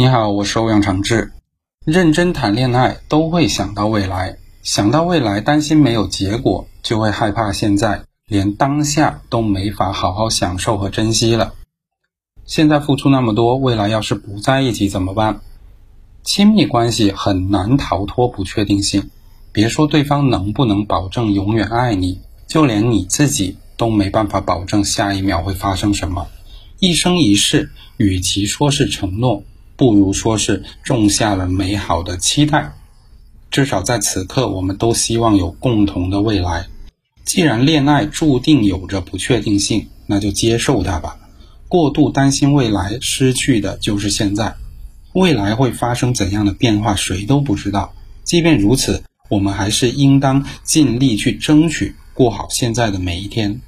你好，我是欧阳长志。认真谈恋爱都会想到未来，想到未来担心没有结果，就会害怕现在，连当下都没法好好享受和珍惜了。现在付出那么多，未来要是不在一起怎么办？亲密关系很难逃脱不确定性，别说对方能不能保证永远爱你，就连你自己都没办法保证下一秒会发生什么。一生一世，与其说是承诺。不如说是种下了美好的期待，至少在此刻，我们都希望有共同的未来。既然恋爱注定有着不确定性，那就接受它吧。过度担心未来，失去的就是现在。未来会发生怎样的变化，谁都不知道。即便如此，我们还是应当尽力去争取过好现在的每一天。